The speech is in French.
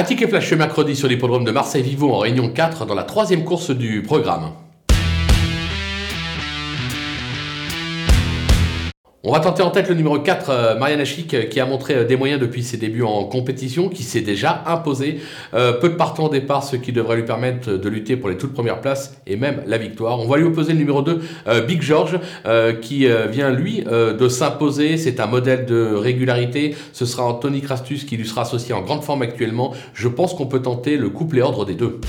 Un ticket flash ce mercredi sur l'hippodrome de Marseille-Vivo en Réunion 4 dans la troisième course du programme. On va tenter en tête le numéro 4, euh, Marianne Achik, euh, qui a montré euh, des moyens depuis ses débuts en compétition, qui s'est déjà imposé. peu de partants au départ, ce qui devrait lui permettre de lutter pour les toutes premières places et même la victoire. On va lui opposer le numéro 2, Big George, qui vient lui de s'imposer. C'est un modèle de régularité. Ce sera Anthony Crastus qui lui sera associé en grande forme actuellement. Je pense qu'on peut tenter le couple et ordre des deux.